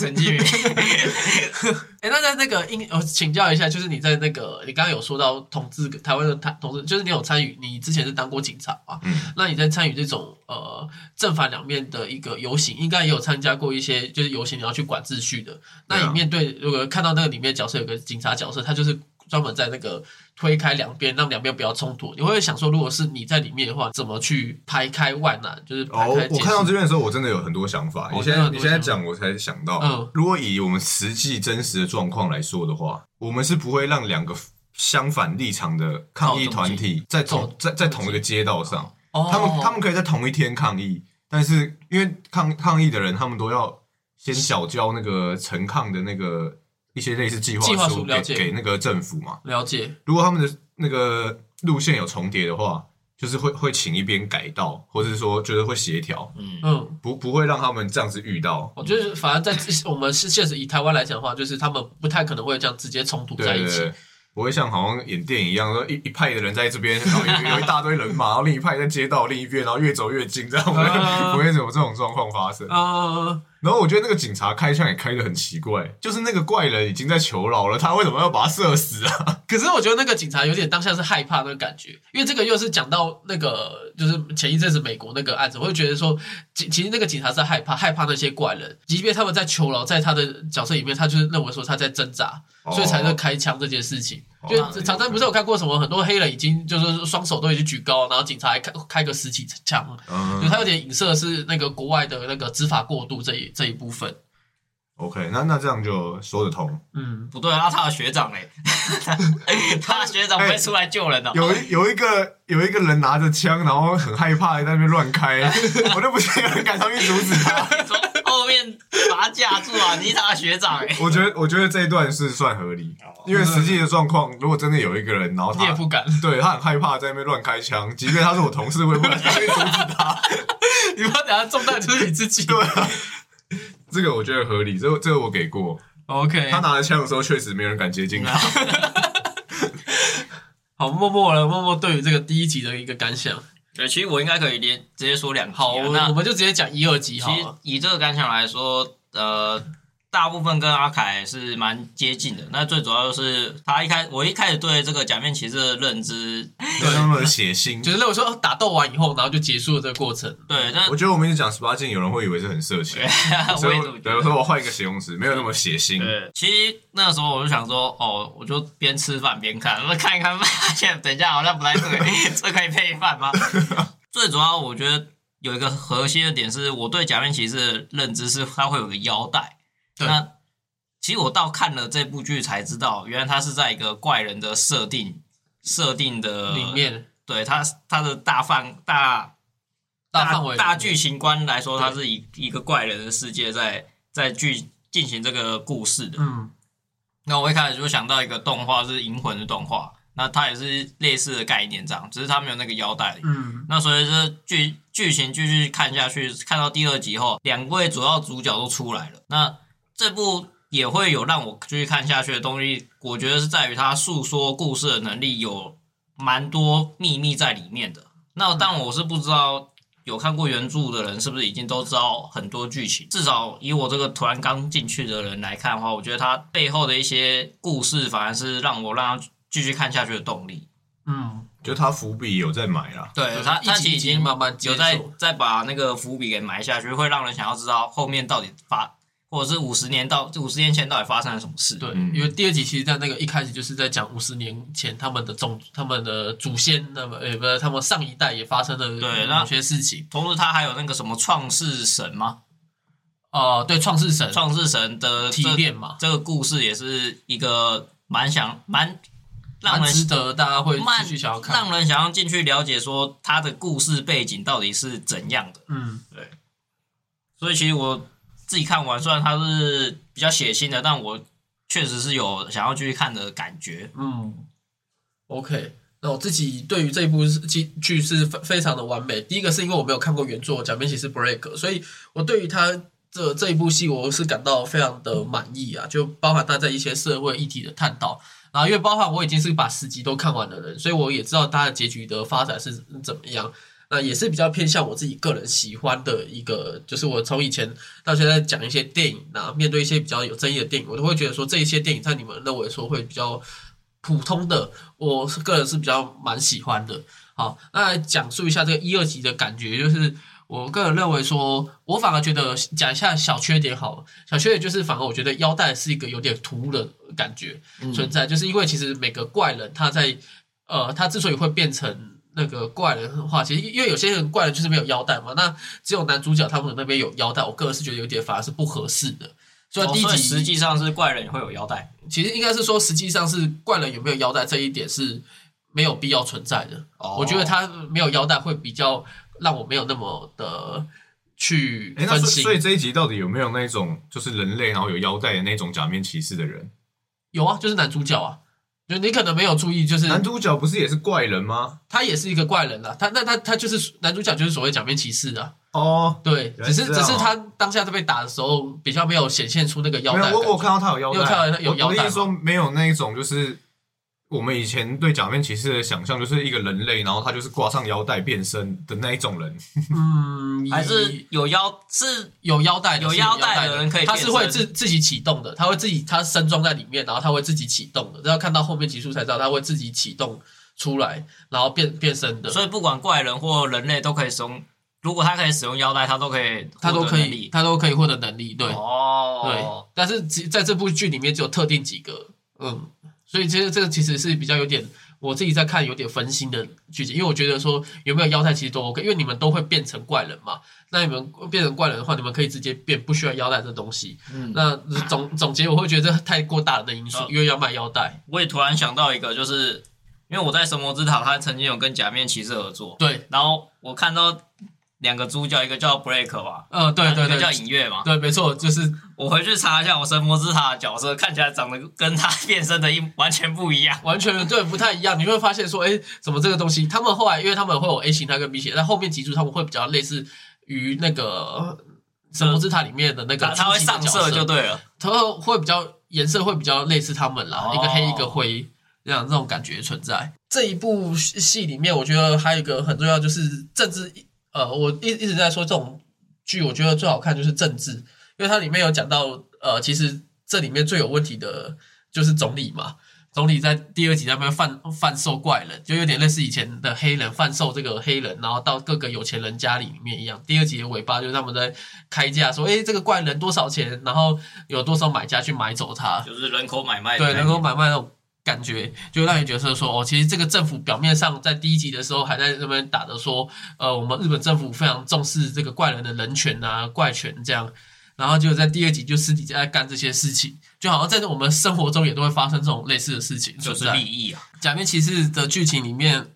哎、[laughs] 那在那个英，我请教一下，就是你在那个，你刚刚有说到统治台湾的台统治，就是你有参与，你之前是当过警察嘛？嗯，那你在参与这种呃正反两面的一个游行，应该也有参加过一些就是游行，你要去管秩序的。那你面对如果看到那个里面角色有个警察角色，他就是专门在那个推开两边，让两边不要冲突。你会想说，如果是你在里面的话，怎么去排开万难？就是排哦，我看到这边的时候，我真的有很多想法。哦你现在你现在讲，我才想到，嗯如果以我们实际真实的状况来说的话，我们是不会让两个相反立场的抗议团体在同走在在同一个街道上，哦，他们他们可以在同一天抗议，但是因为抗抗议的人，他们都要先缴交那个陈抗的那个一些类似计计划划书给书了解给那个政府嘛。了解，如果他们的那个路线有重叠的话，就是会会请一边改道，或者是说觉得会协调，嗯，嗯。不不会让他们这样子遇到。我觉得，反而在我们是现实以台湾来讲的话，就是他们不太可能会这样直接冲突在一起。对对对，不会像好像演电影一样，说一一派的人在这边，[laughs] 然后有有一大堆人马，然后另一派在街道另一边，然后越走越近，这样不会、[laughs] 啊不会有这种状况发生。呃，然后我觉得那个警察开枪也开的很奇怪，就是那个怪人已经在求饶了，他为什么要把他射死啊？[laughs] 可是我觉得那个警察有点当下是害怕那个感觉，因为这个又是讲到那个就是前一阵子美国那个案子，我会觉得说，其其实那个警察是害怕害怕那些怪人，即便他们在求饶，在他的角色里面，他就是认为说他在挣扎，所以才会开枪这件事情。哦就常常不是有看过什么很多黑人已经就是双手都已经举高，然后警察还开开个十几枪，嗯就他有点影射是那个国外的那个执法过度这一这一部分。，OK，那那这样就说得通。嗯，不对啊，他的学长嘞，[laughs] 他的学长不会出来救人的、有一有一个有一个人拿着枪，然后很害怕在那边乱开，[laughs] 我就不信有人敢上去阻止他。[laughs] 从后面把他架住啊！你是他的学长哎、[laughs] 我觉得我觉得这一段是算合理，因为实际的状况，如果真的有一个人，然后他你也不敢，[laughs] 对他很害怕在那边乱开枪，即便他是我同事，我也不敢上去阻止他。[laughs] 你不要等下中弹就是你自己。对啊，这个我觉得合理，这个这个我给过。，OK，他拿着枪的时候，确实没有人敢接近他。好，默默了，默默对于这个第一集的一个感想。对，其实我应该可以连直接说两集、啊。好，那我们就直接讲一二集好其实。以这个感想来说，呃，大部分跟阿凯是蛮接近的。那最主要就是他一开，我一开始对这个假面骑士的认知，对，那么血腥。就是认为说哦打斗完以后，然后就结束了这个过程。对，但我觉得我们一直讲十八禁，有人会以为是很色情，[laughs] 所我以我换一个形容词，没有那么血腥。对，其实那个时候我就想说，哦，我就边吃饭边看，那 [laughs] 看一看，发现等一下好像不太对，这可以配饭吗？[laughs] 最主要我觉得有一个核心的点是，我对假面骑士的认知是它会有个腰带。对那其实我到看了这部剧才知道，原来他是在一个怪人的设定设定的里，面对他他的大范大大范围大剧情观来说，对它是以一个怪人的世界在在剧进行这个故事的。嗯那我一开始就想到一个动画是《银魂》的动画，那它也是类似的概念，这样，只是它没有那个腰带。嗯那所以这剧剧情继续看下去，看到第二集后，两位主要主角都出来了。那这部也会有让我继续看下去的东西，我觉得是在于他诉说故事的能力有蛮多秘密在里面的。那但我是不知道有看过原著的人是不是已经都知道很多剧情。至少以我这个突然刚进去的人来看的话，我觉得他背后的一些故事反而是让我让他继续看下去的动力。嗯，就他伏笔有在埋啦。对他，他其实已经慢慢有在在把那个伏笔给埋下去，会让人想要知道后面到底发，或者是五十年到五十年前到底发生了什么事。对，嗯因为第二集其实，在那个一开始就是在讲五十年前他们的种他们的祖先，那么呃不是他们上一代也发生了对那某些事情。同时，他还有那个什么创世神吗？哦，对，创世神创世神的提炼嘛，这个故事也是一个蛮想蛮让人值得大家会蛮继续想要看。让人想要进去了解说他的故事背景到底是怎样的。嗯，对所以其实我自己看完，虽然它是比较血腥的，但我确实是有想要继续看的感觉。嗯，OK。那我自己对于这一部剧剧是非非常的完美。第一个是因为我没有看过原作《假面骑士 Break》，所以我对于他这这一部戏我是感到非常的满意啊，就包含他在一些社会议题的探讨。然后因为包含我已经是把十集都看完的人，所以我也知道他的结局的发展是怎么样。那也是比较偏向我自己个人喜欢的一个，就是我从以前到现在讲一些电影啊，面对一些比较有争议的电影，我都会觉得说这一些电影在你们认为说会比较普通的，我是个人是比较蛮喜欢的。好，那来讲述一下这个一二级的感觉，就是我个人认为说，我反而觉得讲一下小缺点好了。小缺点就是，反而我觉得腰带是一个有点突兀的感觉存在，就是因为其实每个怪人他在呃，他之所以会变成那个怪人的话，其实因为有些人怪人就是没有腰带嘛，那只有男主角他们那边有腰带，我个人是觉得有点反而是不合适的。所以第一集实际上是怪人也会有腰带。其实应该是说，实际上是怪人有没有腰带这一点是没有必要存在的。哦我觉得他没有腰带会比较让我没有那么的去分心所以所。以这一集到底有没有那种就是人类然后有腰带的那种假面骑士的人？有啊，就是男主角啊，就你可能没有注意，就是男主角不是也是怪人吗？他也是一个怪人啊，他那他他就是男主角，就是所谓假面骑士啊。哦，对，只是只是他当下在被打的时候，比较没有显现出那个腰，带。我我看到他有腰带，你有腰带我我的意思说没有那一种就是。我们以前对假面骑士的想象就是一个人类，然后他就是挂上腰带变身的那一种人。[laughs] 嗯，还是有腰是有腰带的，有腰带的。人可以他是会自自己启动的，他会自己他身装在里面，然后他会自己启动的，这要看到后面集数才知道他会自己启动出来，然后变变身的，所以不管怪人或人类都可以使用，如果他可以使用腰带，他都可以他都可以获得能力。他都可以获得能力，对、哦，对，但是只在这部剧里面只有特定几个，嗯，所以其实这个其实是比较有点我自己在看有点分心的剧情，因为我觉得说有没有腰带其实都 OK，因为你们都会变成怪人嘛，那你们变成怪人的话，你们可以直接变，不需要腰带这东西。嗯那总总结我会觉得这太过大的因素哦，因为要卖腰带。我也突然想到一个，就是因为我在神魔之塔，他曾经有跟假面骑士合作，对，然后我看到两个猪叫，一个叫 Break 吧，呃，对对对一个叫，影月嘛。对，没错，就是我回去查一下，我神魔之塔的角色看起来长得跟他变身的一完全不一样。完全对不太一样。你会发现说，哎，怎么这个东西？他们后来因为他们会有 A 型态跟 B 形态，但后面几组他们会比较类似于那个神魔之塔里面的那个他他会上色就对了，他会比较颜色会比较类似他们啦，哦一个黑一个灰这样这种感觉存在。这一部戏里面，我觉得还有一个很重要就是政治，呃，我一一直在说这种剧，我觉得最好看就是政治，因为它里面有讲到，呃，其实这里面最有问题的就是总理嘛。总理在第二集在那边贩贩售怪人，就有点类似以前的黑人贩售这个黑人，然后到各个有钱人家里里面一样。第二集的尾巴就是他们在开价说，诶，这个怪人多少钱，然后有多少买家去买走它。就是人口买卖的对，人口买卖那种感觉，就让你觉得说，哦，其实这个政府表面上在第一集的时候还在那边打的说，呃，我们日本政府非常重视这个怪人的人权啊、怪权这样，然后就在第二集就私底下在干这些事情，就好像在我们生活中也都会发生这种类似的事情就是利益啊。假面骑士的剧情里面，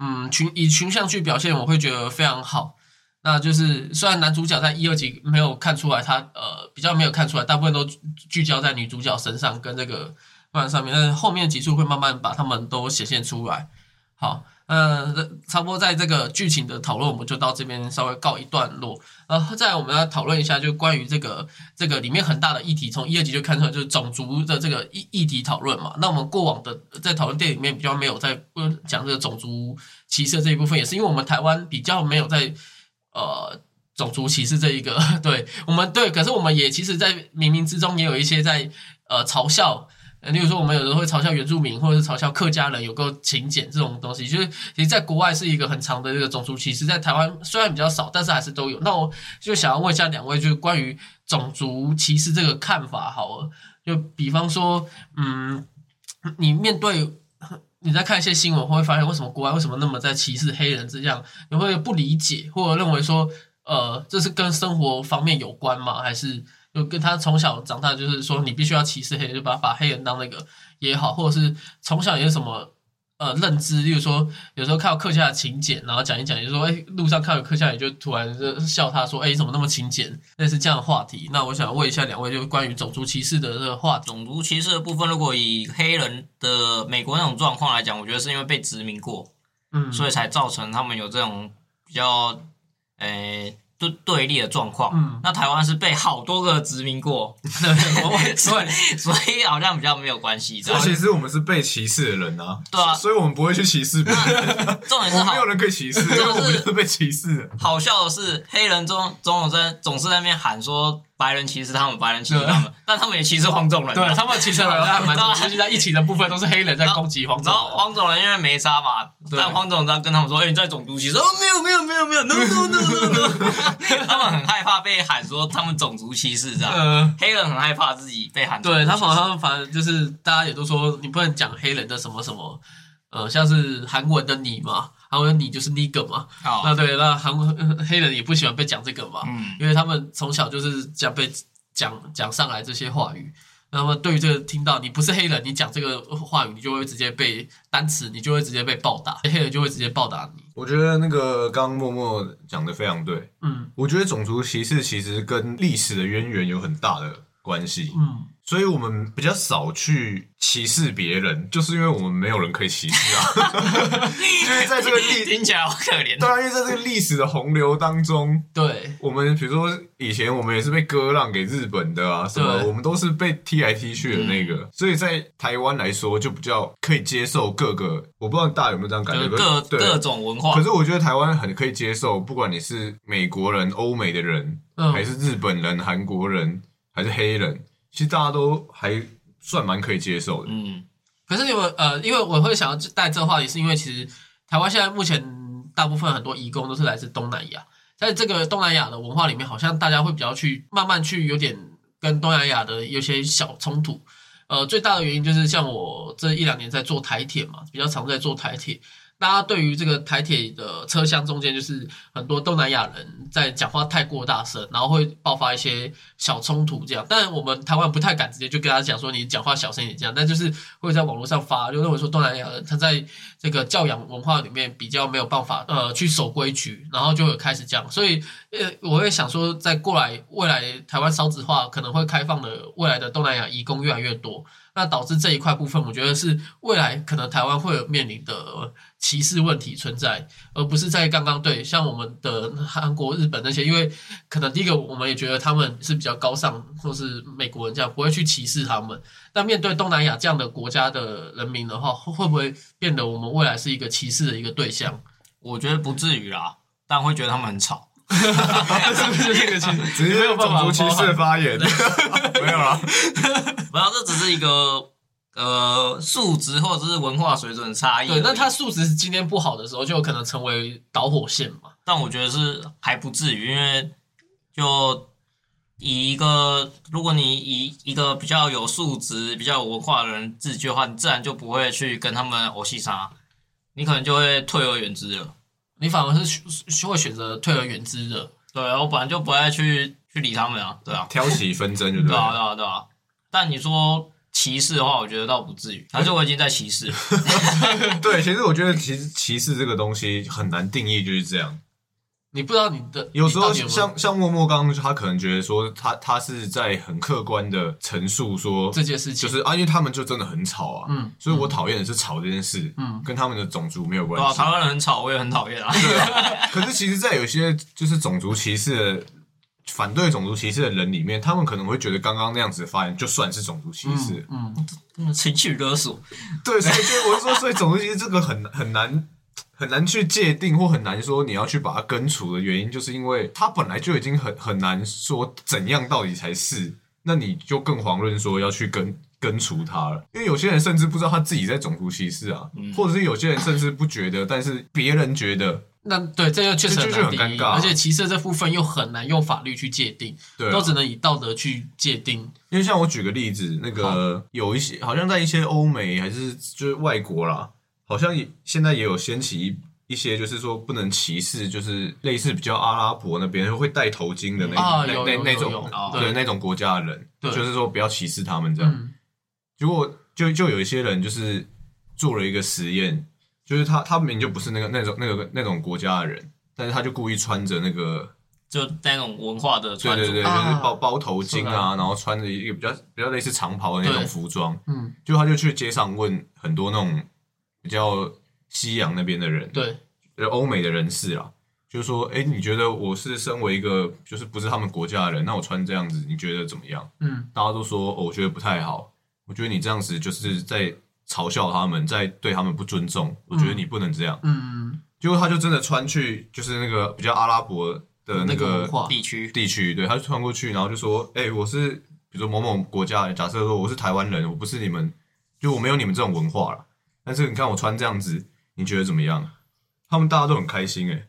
嗯，群以群像去表现，我会觉得非常好。那就是虽然男主角在一二集没有看出来他，呃比较没有看出来，大部分都聚焦在女主角身上跟这个漫上面，但是后面几处会慢慢把他们都显现出来。好，呃，差不多在这个剧情的讨论，我们就到这边稍微告一段落。呃，再来我们要讨论一下，就关于这个这个里面很大的议题，从一二集就看出来，就是种族的这个议议题讨论嘛。那我们过往的在讨论电影里面比较没有在讲这个种族歧视这一部分，也是因为我们台湾比较没有在呃种族歧视这一个，[laughs] 对我们对，可是我们也其实，在冥冥之中也有一些在呃嘲笑。呃，例如说，我们有人会嘲笑原住民，或者是嘲笑客家人有个勤俭这种东西，就是其实在国外是一个很长的这个种族歧视，在台湾虽然比较少，但是还是都有。那我就想要问一下两位，就是关于种族歧视这个看法好了。就比方说，嗯，你面对你在看一些新闻，会发现为什么国外为什么那么在歧视黑人这样，你会不理解，或者认为说，呃，这是跟生活方面有关吗？还是就跟他从小长大，就是说你必须要歧视黑人，就把把黑人当那个也好，或者是从小有什么呃认知，例如说有时候看到客家的勤俭，然后讲一讲，就说哎路上看到客家人就突然就笑他说哎你怎么那么勤俭，类似这样的话题。那我想问一下两位，就是关于种族歧视的这个话题。种族歧视的部分，如果以黑人的美国那种状况来讲，我觉得是因为被殖民过，嗯，所以才造成他们有这种比较诶对对立的状况。嗯那台湾是被好多个殖民过，[laughs] 所以所以好像比较没有关系。这样其实我们是被歧视的人啊，对啊所以我们不会去歧视别人，重点是 [laughs] 好没有人可以歧视，因为我们就是被歧视。好笑的是，黑人中总有在总是在那边喊说白人歧视他们，白人歧视他们，但他们也歧视黄种人啊。对他们其实好像蛮然后尤其在一起的部分都是黑人在攻击黄种人然后人。黄种人因为没杀嘛，但黄种人在跟他们说：“哎、你在种族歧视？”哦，没有没有没有没有，no no no no no。[laughs] 他们很害怕被喊说他们种族歧视这样，呃，黑人很害怕自己被喊。对他们好像反正就是大家也都说你不能讲黑人的什么什么，呃，像是韩文的你嘛，韩文你就是 nigger 嘛，好那对，那韩文呃黑人也不喜欢被讲这个嘛，嗯，因为他们从小就是这样被讲讲上来这些话语。那么对于这个听到你不是黑人，你讲这个话语，你就会直接被单词，你就会直接被暴打，黑人就会直接暴打你。我觉得那个刚刚默默讲的非常对。嗯我觉得种族歧视其实跟历史的渊源有很大的关系，嗯，所以我们比较少去歧视别人，就是因为我们没有人可以歧视啊。[laughs] 就是在这个历，听起来好可怜。当然，因为在这个历史的洪流当中，对。我们比如说以前我们也是被割让给日本的啊，什么我们都是被踢来踢去的那个，所以在台湾来说就比较可以接受各个，我不知道大家有没有这样感觉，各对。各种文化。可，是我觉得台湾很可以接受，不管你是美国人、欧美的人，嗯。还是日本人、韩国人，还是黑人，其实大家都还算蛮可以接受的。嗯，可是因为呃，因为我会想要带这个话题，是因为其实台湾现在目前大部分很多移工都是来自东南亚，在这个东南亚的文化里面，好像大家会比较去慢慢去有点跟东南亚的有些小冲突。呃，最大的原因就是像我这一两年在做台铁嘛，比较常在做台铁。大家对于这个台铁的车厢中间，就是很多东南亚人在讲话太过大声，然后会爆发一些小冲突这样。但我们台湾不太敢直接就跟他讲说你讲话小声一点这样，但就是会在网络上发，就认为说东南亚人他在这个教养文化里面比较没有办法呃去守规矩，然后就有开始这样。所以呃，我会想说，在过来未来台湾少子化可能会开放的未来的东南亚移工越来越多。那导致这一块部分，我觉得是未来可能台湾会有面临的歧视问题存在，而不是在刚刚对像我们的韩国、日本那些，因为可能第一个我们也觉得他们是比较高尚，或是美国人这样不会去歧视他们。但面对东南亚这样的国家的人民的话，会会不会变得我们未来是一个歧视的一个对象？我觉得不至于啦，但会觉得他们很吵。[laughs] 是不是这个歧视？直接没有办法种族歧视的发言，没有啦。没有，这只是一个呃素质或者是文化水准差异。对，那他素质今天不好的时候，就有可能成为导火线嘛。但我觉得是还不至于，因为就以一个如果你以一个比较有素质、比较有文化的人自居的话，你自然就不会去跟他们偶戏杀，你可能就会退而远之了。你反而是选会选择退而远之的。对啊，我本来就不爱去去理他们啊，对啊，挑起纷争就对对啊，对了。啊，对啊。但你说歧视的话，我觉得倒不至于，还是我已经在歧视。[laughs] 对，其实我觉得其实歧视这个东西很难定义，就是这样。你不知道你的有时候像像默默刚刚他可能觉得说他他是在很客观的陈述说这件事情，就是啊，因为他们就真的很吵啊，嗯所以我讨厌的是吵这件事，嗯跟他们的种族没有关系啊台。湾人很吵，我也很讨厌啊。对啊，可是其实，在有些就是种族歧视的反对种族歧视的人里面，他们可能会觉得刚刚那样子的发言就算是种族歧视。嗯，嗯情绪勒索，对，所以就我是说，所以种族歧视这个很很难。很难去界定，或很难说你要去把它根除的原因，就是因为它本来就已经很很难说怎样到底才是，那你就更遑论说要去根根除它了。因为有些人甚至不知道他自己在种族歧视啊，嗯。或者是有些人甚至不觉得，但是别人觉得，那对这个确实这就难定义，很尴尬而且歧视这部分又很难用法律去界定，对啊、都只能以道德去界定。因为像我举个例子，那个有一些好像在一些欧美还是就是外国啦，好像也现在也有掀起一一些就是说不能歧视，就是类似比较阿拉伯那边会戴头巾的那、那那那种对。对那种国家的人，就是说不要歧视他们这样。嗯。结果就就有一些人就是做了一个实验，就是他他明明就不是那个那种那个那种国家的人，但是他就故意穿着那个就那种文化的对穿着。对对，啊就是包包头巾是啊，然后穿着一个比较比较类似长袍的那种服装，嗯，就他就去街上问很多那种比较西洋那边的人，对，就是欧美的人士啦，就是说，哎，你觉得我是身为一个就是不是他们国家的人，那我穿这样子，你觉得怎么样？嗯大家都说，哦，我觉得不太好，我觉得你这样子就是在嘲笑他们，在对他们不尊重，我觉得你不能这样。嗯嗯结果他就真的穿去就是那个比较阿拉伯的那个个文化地区地区，对，他就穿过去，然后就说：“哎、我是比如说某某国家，假设说我是台湾人，我不是你们，就我没有你们这种文化了。但是你看我穿这样子，你觉得怎么样？”他们大家都很开心、哎，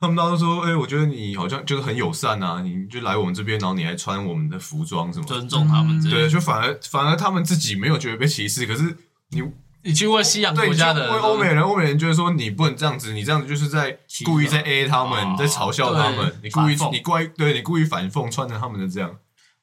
他们大家都说：“哎、我觉得你好像就是很友善啊，你就来我们这边，然后你还穿我们的服装什么。尊重他们这对，就反而反而他们自己没有觉得被歧视，可是你你去问西洋国家的问欧美人，欧美人觉得说你不能这样子，你这样子就是在故意在 A 他们，在嘲笑他们，你故意你故意对你故意反讽，穿成他们的这样，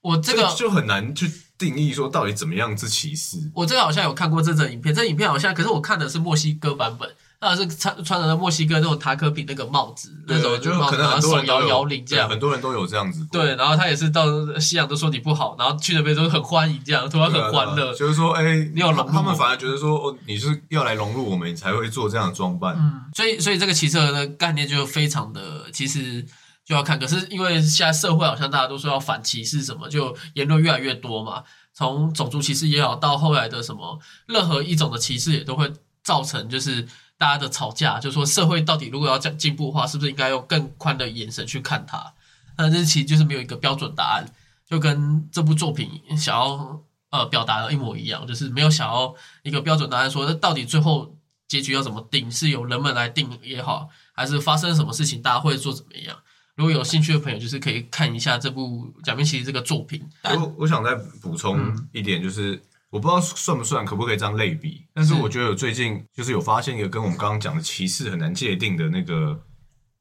我这个就很难去定义说到底怎么样是歧视。我这个好像有看过这则影片，这影片好像，可是我看的是墨西哥版本，那是穿穿着墨西哥那种塔可比那个帽子，那种就帽子然后可能很多人都有摇铃这样。很多人都有这样子过。对，然后他也是到西洋都说你不好，然后去那边都很欢迎这样，突然很欢乐。就是说，哎，你有融入他们反而觉得说，哦，你是要来融入我们，你才会做这样的装扮。嗯，所以所以这个骑车的概念就非常的，其实就要看。可是因为现在社会好像大家都说要反歧视什么，就言论越来越多嘛。从种族歧视也好，到后来的什么任何一种的歧视，也都会造成就是大家的吵架，就说社会到底如果要进进步的话，是不是应该用更宽的眼神去看它？那这其实就是没有一个标准答案，就跟这部作品想要呃表达的一模一样，就是没有想要一个标准答案说，那到底最后结局要怎么定，是由人们来定也好，还是发生什么事情大家会做怎么样？如果有兴趣的朋友，就是可以看一下这部《假面骑士》这个作品。我我想再补充一点，就是、我不知道算不算，可不可以这样类比，但是是我觉得有最近就是有发现一个跟我们刚刚讲的歧视很难界定的那个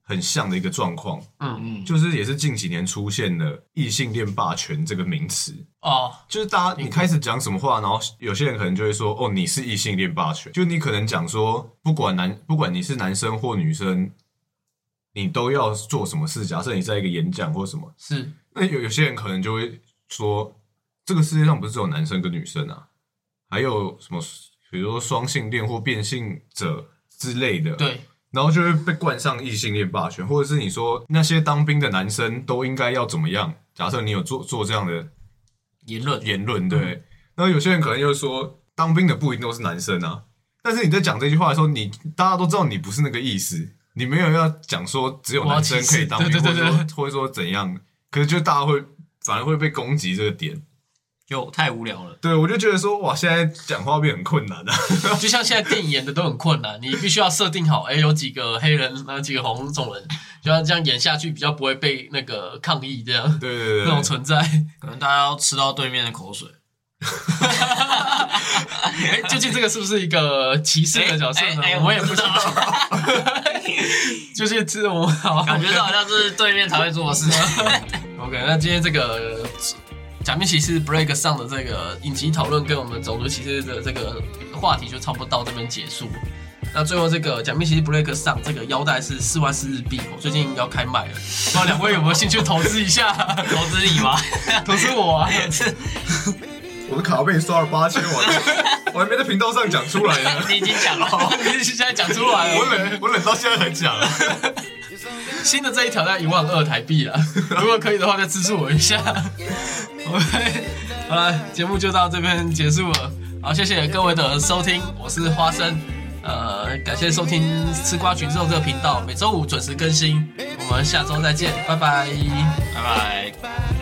很像的一个状况，嗯，嗯，就是也是近几年出现的异性恋霸权这个名词。哦，就是大家你开始讲什么话，然后有些人可能就会说：“哦，你是异性恋霸权。”就你可能讲说，不管男不管你是男生或女生，你都要做什么事。假设你在一个演讲或什么，是那有有些人可能就会说，这个世界上不是只有男生跟女生啊，还有什么，比如说双性恋或变性者之类的。，对，然后就会被冠上异性恋霸权，或者是你说那些当兵的男生都应该要怎么样？假设你有做做这样的言论言论，对。然后有些人可能又说，当兵的不一定都是男生啊。但是你在讲这句话的时候，你大家都知道你不是那个意思，你没有要讲说只有男生可以当兵，我要歧视对对对或者说或者说怎样。可是就大家会反而会被攻击这个点。就太无聊了。对我就觉得说，哇，现在讲话变很困难啊。[laughs] 就像现在电影演的都很困难，你必须要设定好，哎，有几个黑人，有几个红种人，就要这样演下去，比较不会被那个抗议这样对对对那种，存在。可能大家要吃到对面的口水。[laughs] 哎，究竟这个是不是一个歧视的角色呢我也不知道道。[laughs] 就是这我好，感觉到好像是对面才会做的事。[laughs] OK，那今天这个假面骑士 Break 上的这个影集讨论跟我们种族歧视的这个话题就差不多到这边结束。那最后这个假面骑士 Break 上这个腰带是四万四日币，我最近要开卖了，不知道两位有没有兴趣投资一下？投资你吗？投资我啊！我的卡被你刷了八千，我 [laughs] 还我还没在频道上讲出来呢。你已经讲了。[laughs] 你现在讲出来了我，忍我忍到现在才讲。新的这一条在一万二台币了，[laughs] 如果可以的话，再资助我一下。OK，好了，节目就到这边结束了。好，谢谢各位的收听，我是花生。呃，感谢收听吃瓜群众这个频道，每周五准时更新。我们下周再见，拜拜。拜拜。